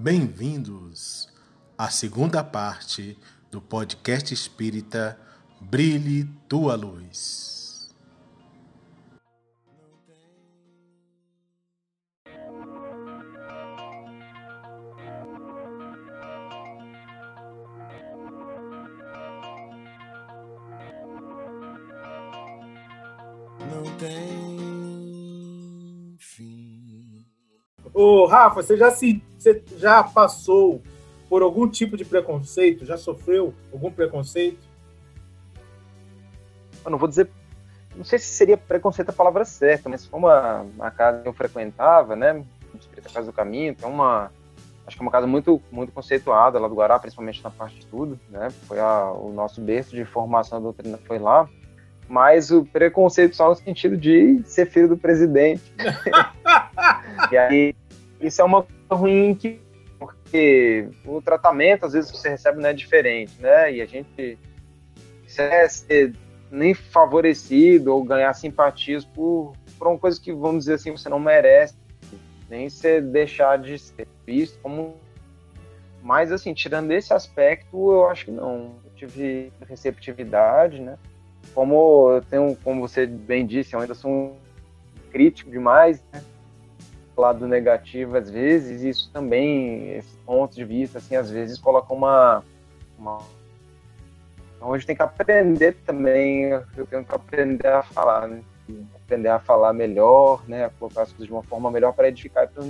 Bem-vindos à segunda parte do podcast espírita Brilhe Tua Luz. Rafa, você já se você já passou por algum tipo de preconceito? Já sofreu algum preconceito? Eu não vou dizer, não sei se seria preconceito a palavra certa, mas como a, a casa que eu frequentava, né, a Casa do Caminho, que é uma, acho que é uma casa muito, muito conceituada lá do Guará, principalmente na parte de estudo, né, foi a, o nosso berço de formação da doutrina foi lá, mas o preconceito só no sentido de ser filho do presidente. e aí, isso é uma ruim que porque o tratamento às vezes você recebe não é diferente, né? E a gente é ser nem favorecido ou ganhar simpatias por, por uma coisa que, vamos dizer assim, você não merece, nem ser deixar de ser visto como. Mas, assim, tirando esse aspecto, eu acho que não. Eu tive receptividade, né? Como eu tenho, como você bem disse, eu ainda sou um crítico demais, né? Lado negativo às vezes, isso também, esse ponto de vista, assim, às vezes coloca uma, uma... Então, a gente tem que aprender também, eu tenho que aprender a falar, né? Aprender a falar melhor, né? A colocar as coisas de uma forma melhor para edificar. Então,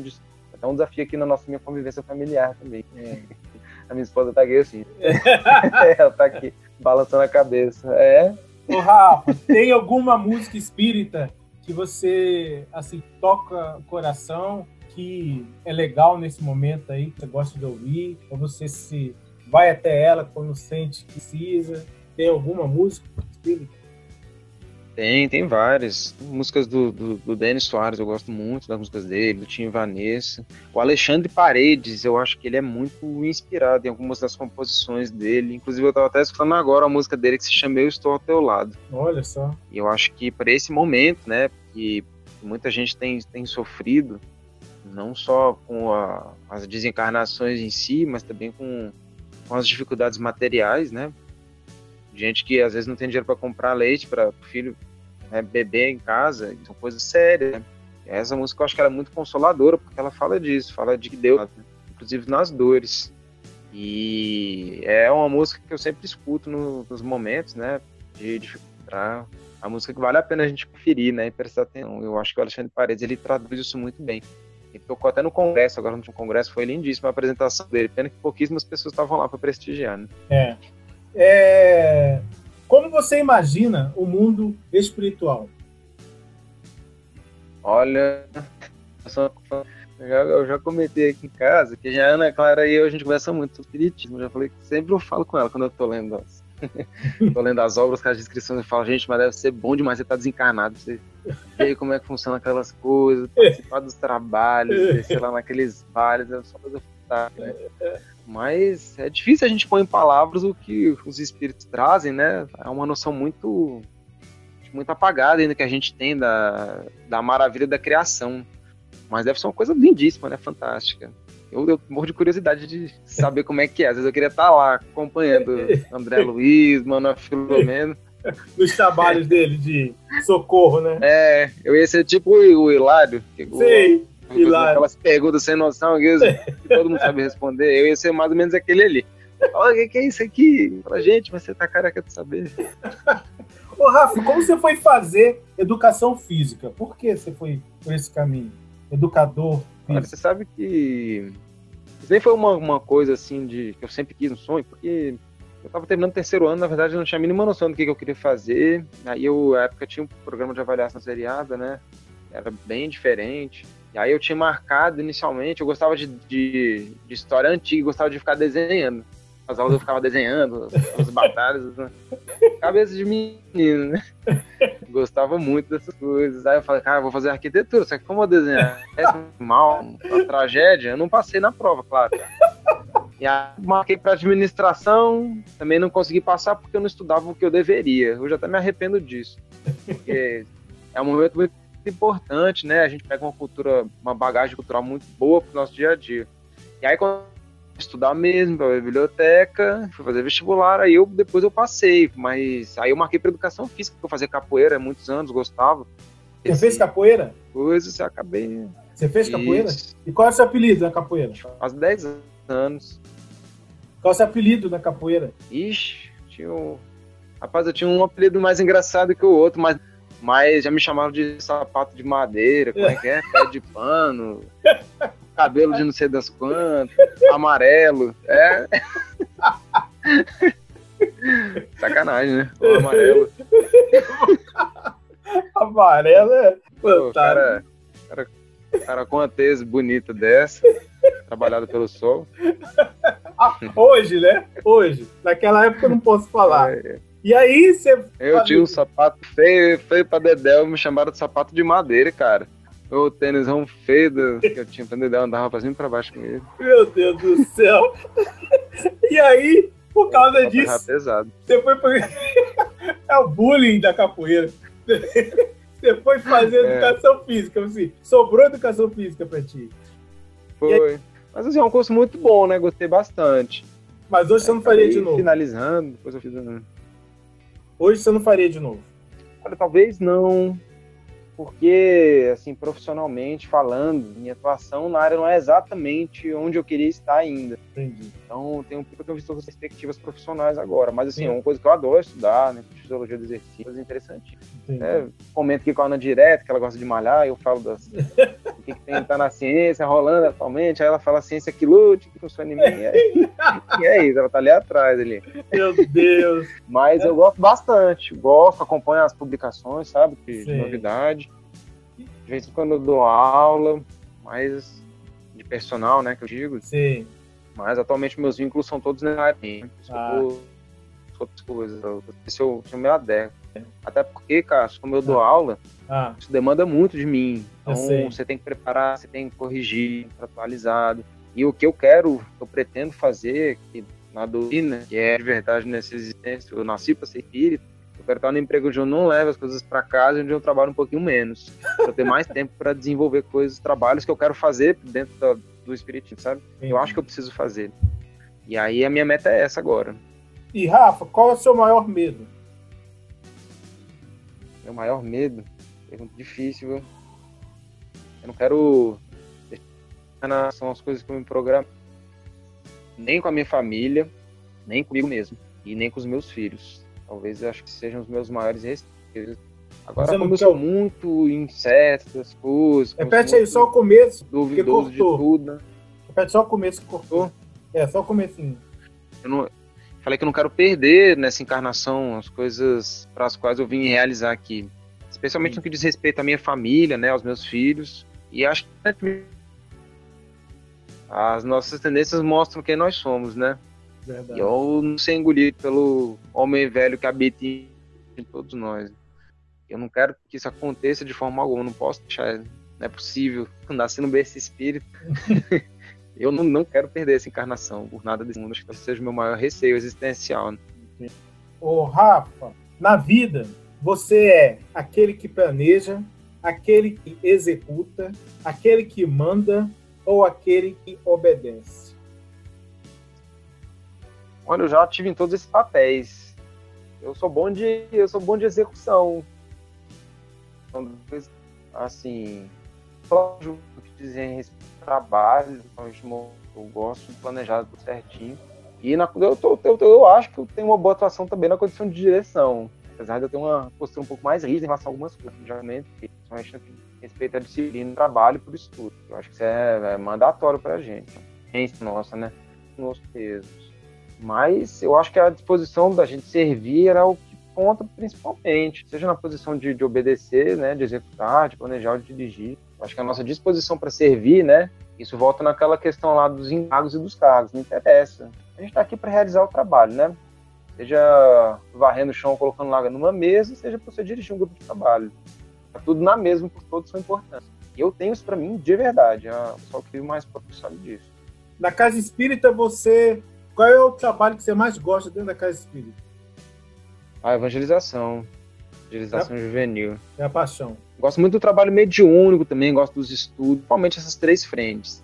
é um desafio aqui na nossa minha convivência familiar também. É. A minha esposa tá aqui assim. Ela tá aqui, balançando a cabeça. É. Ô, Rafa, tem alguma música espírita que você assim toca o coração, que é legal nesse momento aí, que você gosta de ouvir, ou você se vai até ela quando sente que precisa? Tem alguma música? Tem, tem várias. Músicas do, do, do Denis Soares, eu gosto muito das músicas dele, do Tim Vanessa. O Alexandre Paredes, eu acho que ele é muito inspirado em algumas das composições dele. Inclusive, eu estava até escutando agora a música dele que se chama Eu Estou ao Teu Lado. Olha só. E eu acho que para esse momento, né, que muita gente tem, tem sofrido, não só com a, as desencarnações em si, mas também com, com as dificuldades materiais, né? Gente que às vezes não tem dinheiro para comprar leite para o filho né, beber em casa, são coisas sérias. Né? Essa música eu acho que ela é muito consoladora, porque ela fala disso, fala de Deus, inclusive nas dores. E é uma música que eu sempre escuto no, nos momentos, né, de dificuldade. A música que vale a pena a gente conferir, né, e prestar atenção. Eu acho que o Alexandre Paredes, ele traduz isso muito bem. Ele tocou até no congresso, agora no último congresso, foi lindíssima a apresentação dele. Pena que pouquíssimas pessoas estavam lá para prestigiar, né? É. é. Como você imagina o mundo espiritual? Olha, eu já, eu comentei aqui em casa que já a Ana Clara e eu a gente conversa muito sobre espiritismo. Já falei que sempre eu falo com ela quando eu tô lendo as, tô lendo as obras, com as descrições, eu falo, gente, mas deve ser bom demais você estar tá desencarnado, você ver como é que funciona aquelas coisas, participar dos trabalhos, sei lá, naqueles bares, é só coisa fantástica, né? Mas é difícil a gente pôr em palavras o que os espíritos trazem, né? É uma noção muito muito apagada ainda que a gente tem da, da maravilha da criação. Mas deve ser uma coisa lindíssima, né? Fantástica. Eu, eu morro de curiosidade de saber como é que é. Às vezes eu queria estar lá acompanhando André Luiz, Manoel Filomeno. Nos trabalhos dele de socorro, né? É, eu ia ser tipo o Hilário. Sim. Aquelas perguntas sem noção que todo mundo sabe responder. Eu ia ser mais ou menos aquele ali. Olha, o que, que é isso aqui? Fala, gente, mas você tá careca de saber. Ô, Rafa, como você foi fazer educação física? Por que você foi por esse caminho? Educador físico. Olha, você sabe que isso nem foi uma, uma coisa assim de que eu sempre quis um sonho, porque eu tava terminando o terceiro ano, na verdade eu não tinha a mínima noção do que, que eu queria fazer. Aí eu, na época, tinha um programa de avaliação seriada, né? Era bem diferente. Aí eu tinha marcado inicialmente, eu gostava de, de, de história antiga, gostava de ficar desenhando. As aulas eu ficava desenhando, as batalhas, né? cabeça de menino, né? Gostava muito dessas coisas. Aí eu falei, cara, vou fazer arquitetura, só que como eu desenhar é mal, uma tragédia, eu não passei na prova, claro. E aí marquei para administração, também não consegui passar porque eu não estudava o que eu deveria. Eu já até me arrependo disso. Porque é um momento muito importante, né? A gente pega uma cultura, uma bagagem cultural muito boa pro nosso dia a dia. E aí, quando estudar mesmo, pra biblioteca, fui fazer vestibular, aí eu, depois eu passei, mas aí eu marquei para educação física, porque eu fazia capoeira há muitos anos, gostava. Você fez capoeira? Coisas, eu acabei. Você fez capoeira? E qual é o seu apelido na capoeira? Faz 10 anos. Qual é o seu apelido na capoeira? Ixi, tinha um... Rapaz, eu tinha um apelido mais engraçado que o outro, mas, mas já me chamavam de sapato de madeira, como é que é? Pé de pano, cabelo de não sei das quantas, amarelo, é. Sacanagem, né? O amarelo. Amarelo é fantástico. cara, cara, cara com uma tese bonita dessa, trabalhado pelo sol. Ah, hoje, né? Hoje. Naquela época eu não posso falar. É, E aí você. Eu tinha um sapato feio, feio pra Dedéu, me chamaram de sapato de madeira, cara. O tênisão feio do- que eu tinha pra Dedéu, andava pra cima e pra baixo com ele. Meu Deus do céu. E aí, por causa Tava disso, pesado. você foi pra... É o bullying da capoeira. Você foi fazer É. educação física, assim. Sobrou educação física pra ti. Foi. Mas assim, é um curso muito bom, né? Gostei bastante. Mas hoje você não faria de novo. Finalizando, depois eu fiz. Hoje você não faria de novo. Olha, talvez não, porque, assim, profissionalmente falando, minha atuação na área não é exatamente onde eu queria estar ainda. Entendi. Então, tenho, eu tenho visto outras perspectivas profissionais agora. Mas, assim, Sim. é uma coisa que eu adoro estudar, né? Fisiologia do exercício, coisa interessante. É, comento aqui com a Ana direto, que ela gosta de malhar, eu falo das, que, que tem tá na ciência rolando atualmente, aí ela fala ciência que lute, que funciona em mim, e é, e é isso, ela tá ali atrás ali. Meu Deus. Mas eu gosto bastante, gosto, acompanho as publicações, sabe, de, de novidade. De vez em quando eu dou aula, mais de personal, né, que eu digo, Sim. mas atualmente meus vínculos são todos na área, né? Ah. outras coisas, eu, se eu, se eu me adequo. Até porque, cara, como eu dou aula, Ah, isso demanda muito de mim. Então você tem que preparar, você tem que corrigir, atualizado. E o que eu quero, eu pretendo fazer, que na doutrina, que é de verdade nessa existência, eu nasci para ser espírita, eu quero estar no emprego onde eu não levo as coisas para casa, onde eu trabalho um pouquinho menos. Pra eu ter mais tempo para desenvolver coisas, trabalhos que eu quero fazer dentro da- do espiritismo, sabe? Eu acho que eu preciso fazer. E aí a minha meta é essa agora. E Rafa, qual é o seu maior medo? Meu maior medo, pergunta difícil, viu? Eu não quero são as coisas que eu me programo. Nem com a minha família, nem comigo mesmo. E nem com os meus filhos. Talvez eu acho que sejam os meus maiores receios. Agora, não eu quer- sou muito incerto das coisas, Repete aí só o começo. duvidoso de cortou. tudo, né? Repete só o começo que cortou. É, só o comecinho. eu não, falei que eu não quero perder nessa encarnação as coisas para as quais eu vim realizar aqui. Especialmente no que diz respeito à minha família, né, aos meus filhos. E acho que as nossas tendências mostram quem nós somos, né? Verdade. E eu não ser engolido pelo homem velho que habita em todos nós. Eu não quero que isso aconteça de forma alguma, não posso deixar, não é possível. Nasci no berço espírito. eu não, não quero perder essa encarnação por nada desse mundo. Acho que esse seja o meu maior receio existencial. Né? Ô, Rafa, na vida, você é aquele que planeja, aquele que executa, aquele que manda ou aquele que obedece? Olha, eu já tive em todos esses papéis. Eu sou bom de, eu sou bom de execução. Então, assim, só o que dizem respeito trabalho, então, eu gosto de planejar tudo certinho. E na, eu, tô, eu, eu acho que eu tenho uma boa atuação também na condição de direção. Apesar de eu ter uma postura um pouco mais rígida em relação a algumas coisas, geralmente, principalmente no que respeito à disciplina, trabalho por estudo. Eu acho que isso é, é mandatório pra gente. Gente nossa, né? Nos pesos. Mas eu acho que a disposição da gente servir era o que conta principalmente, seja na posição de, de obedecer, né, de executar, de planejar de dirigir. Acho que a nossa disposição para servir, né, isso volta naquela questão lá dos encargos e dos cargos, não interessa. A gente está aqui para realizar o trabalho, né? Seja varrendo o chão, colocando laga numa mesa, seja para você dirigir um grupo de trabalho. Tá tudo na mesma, porque todos são importantes. E eu tenho isso para mim de verdade, a- só que o mais próximo sabe disso. Na casa espírita, você. Qual é o trabalho que você mais gosta dentro da casa espírita? A evangelização, evangelização juvenil. É a paixão. Gosto muito do trabalho mediúnico também, gosto dos estudos, principalmente essas três frentes.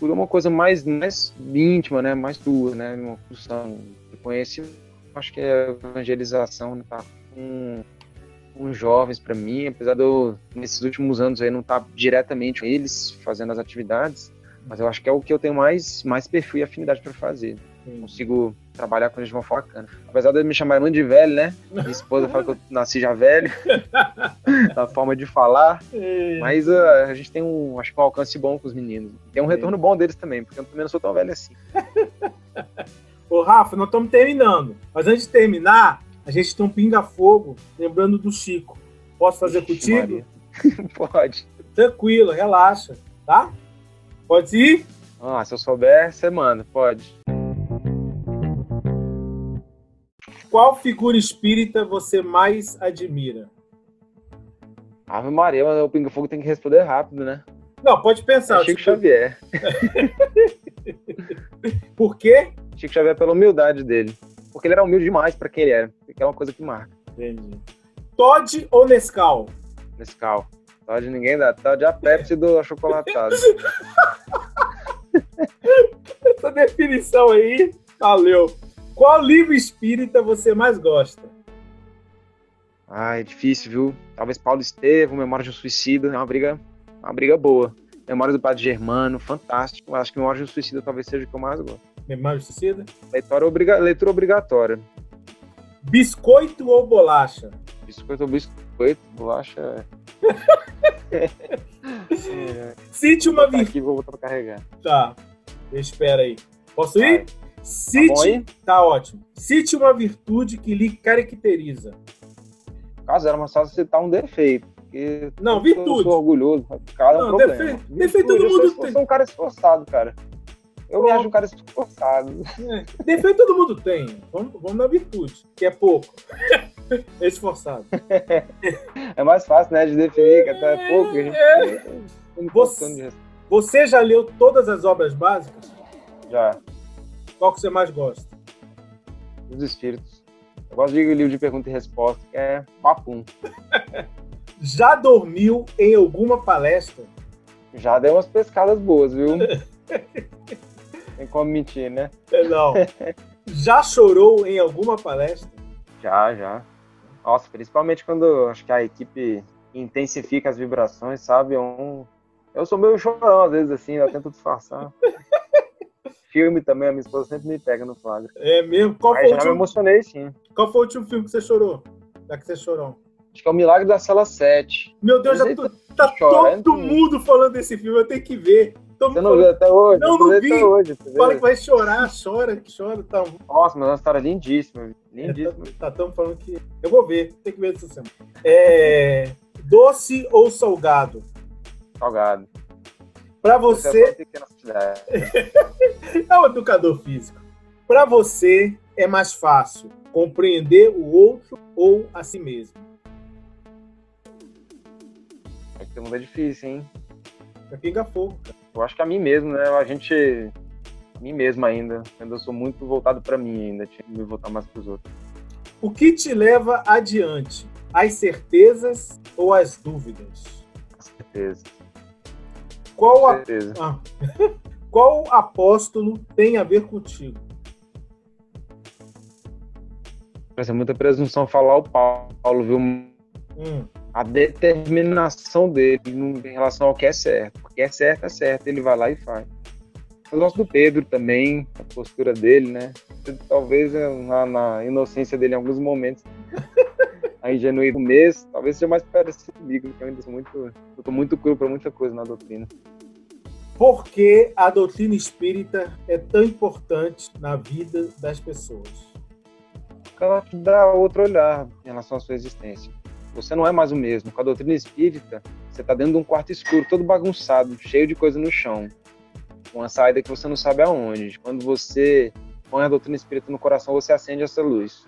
tudo é uma coisa mais, mais íntima, né? Mais tua, né? Uma função de conhecimento. Acho que a evangelização né? tá com, com jovens para mim, apesar de eu, nesses últimos anos aí, não estar tá diretamente com eles fazendo as atividades, mas eu acho que é o que eu tenho mais, mais perfil e afinidade para fazer. Consigo trabalhar com eles de uma forma bacana. Apesar de me chamarem muito de velho, né? Minha esposa fala que eu nasci já velho, na forma de falar. É. Mas uh, a gente tem um, acho que um alcance bom com os meninos. Tem um retorno bom deles também, porque eu também não sou tão velho assim. Ô, Rafa, nós estamos terminando. Mas antes de terminar, a gente tem um pinga-fogo, lembrando do Chico. Posso fazer Ixi, contigo? Pode. Tranquilo, relaxa, tá? Pode ir? Ah, se eu souber, você manda, pode. Qual figura espírita você mais admira? Ave Maria, mas o Pinga Fogo tem que responder rápido, né? Não, pode pensar. É Chico tipo, Xavier. Por quê? Chico Xavier pela humildade dele. Porque ele era humilde demais pra quem ele era. Que é uma coisa que marca Entendi. Todd ou Nescau? nesse carro. Todd ninguém dá. Todd é a Pepsi do achocolatado. Essa definição aí, valeu. Qual livro espírita você mais gosta? Ai, é difícil, viu? Talvez Paulo Estevam, Memória de um Suicida. É uma briga, uma briga boa. Memória do Padre Germano, fantástico. Acho que Memória de um Suicida talvez seja o que eu mais gosto. Memória de Suicida? Leitura, obriga... Leitura obrigatória. Biscoito ou bolacha? Biscoito ou biscoito, bolacha. é. Cite uma Tá virtude. aqui, vou botar pra carregar. Tá, espera aí. Posso Vai. ir? Cite. bom aí? Tá ótimo. Cite uma virtude que lhe caracteriza. Caso era mais fácil citar um defeito. Porque Não, eu virtude. sou orgulhoso. Cada Não, um problema. defe- defeito todo eu sou mundo tem. sou um cara esforçado, cara. Eu me Pronto. acho um cara esforçado. Defeito todo mundo tem. Vamos, vamos na virtude, que é pouco. Esforçado. É mais fácil, né, de definir, que até é pouco. Gente É. tem um Você- Você já leu todas as obras básicas? Já, Qual que você mais gosta? os espíritos. Eu gosto de livro de pergunta e resposta, que é papum. Já dormiu em alguma palestra? Já deu umas pescadas boas, viu? Tem como mentir, né? É, Não. Já chorou em alguma palestra? Já, já. Nossa, principalmente quando acho que a equipe intensifica as vibrações, sabe? É um... Eu sou meio chorão, às vezes, assim, eu tento disfarçar. Filme também, a minha esposa sempre me pega no flagra. É mesmo? Qual Aí foi, o já me último, emocionei, sim. qual foi o último filme que você chorou? Já que você chorou. Acho que é o Milagre da Sala 7. Meu Deus, já tô- aí tá chorando. todo mundo falando desse filme, eu tenho que ver. Você não viu até hoje? Não, não vi até hoje. você fala que vai chorar, chora, que chora, tá. Nossa, mas é uma história lindíssima. Lindíssima. Tá tão falando que. Eu vou ver, tem que ver essa semana. É... Doce ou salgado? Salgado. Pra é você, pequena cidade. é um educador físico. Pra você é mais fácil compreender o outro ou a si mesmo? Que mundo é difícil, hein? É pinga fogo, cara. Eu acho que a mim mesmo, né? A gente. A mim mesmo ainda. Ainda sou muito voltado pra mim ainda. Tinha que me voltar mais pros outros. O que te leva adiante? As certezas ou as dúvidas? Com certeza. Qual, a... certeza. ah. Qual apóstolo tem a ver contigo? Parece é muita presunção falar o Paulo, viu? Hum, A determinação dele em relação ao que é certo. O que é certo é certo, ele vai lá e faz. Eu gosto do Pedro também, a postura dele, né? Talvez eh, na, na inocência dele em alguns momentos. A ingenuidade do mês, talvez seja mais parecido comigo, porque eu ainda sou muito. Eu tô muito cru pra muita coisa na doutrina. Por que a doutrina espírita é tão importante na vida das pessoas? Ela dá outro olhar em relação à sua existência. Você não é mais o mesmo. Com a doutrina espírita, você tá dentro de um quarto escuro, todo bagunçado, cheio de coisa no chão. Uma saída que você não sabe aonde. Quando você põe a doutrina espírita no coração, você acende essa luz.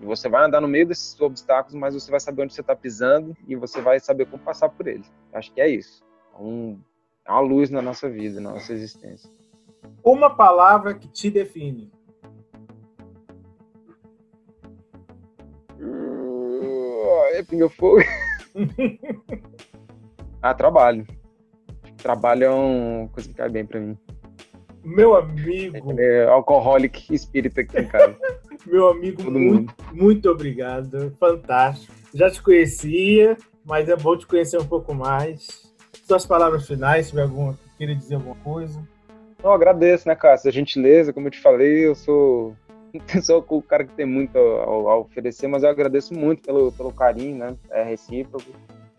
E você vai andar no meio desses obstáculos, mas você vai saber onde você está pisando e você vai saber como passar por eles. Acho que é isso. É um- é uma luz na nossa vida, na nossa existência. Uma palavra que te define. É pinga fogo. ah, trabalho. Trabalho é uma coisa que cai bem pra mim. Meu amigo, É alcoholic espírita aqui em casa. meu amigo, Todo muito, mundo. muito obrigado. Fantástico. Já te conhecia, mas é bom te conhecer um pouco mais. Suas palavras finais, se tiver alguma, queira dizer alguma coisa. Eu agradeço, né, Cássio? A gentileza, como eu te falei, eu sou, sou o cara que tem muito a, a oferecer, mas eu agradeço muito pelo, pelo carinho, né? É recíproco.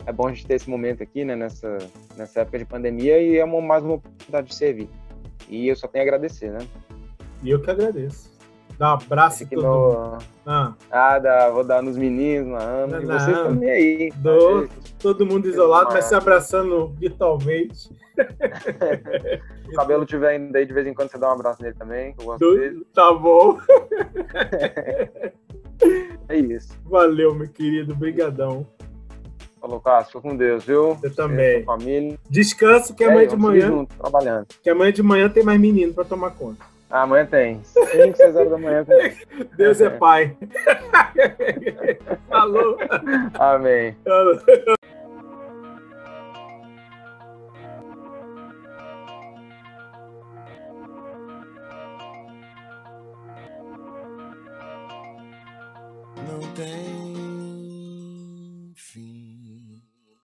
É bom a gente ter esse momento aqui, né, nessa, nessa época de pandemia, e é uma, mais uma oportunidade de servir. E eu só tenho a agradecer, né? E eu que agradeço. Dá um abraço aqui no, Ah, ah, dá, vou dar nos meninos, na Ana, e vocês também aí. Dou. Gente, todo mundo isolado, mas se abraçando virtualmente. Se o cabelo tiver ainda aí, de vez em quando você dá um abraço nele também, que eu gosto dele. Do- Tá bom. É isso. Valeu, meu querido. Brigadão. Falou, Cássio, fica com Deus, viu? Eu também. Sua família. Descanso que É, amanhã de manhã, junto, trabalhando. que amanhã de manhã tem mais menino pra tomar conta. Ah, amanhã tem. 5, 6 horas da manhã tem. Deus é pai. Falou. Amém. Falou.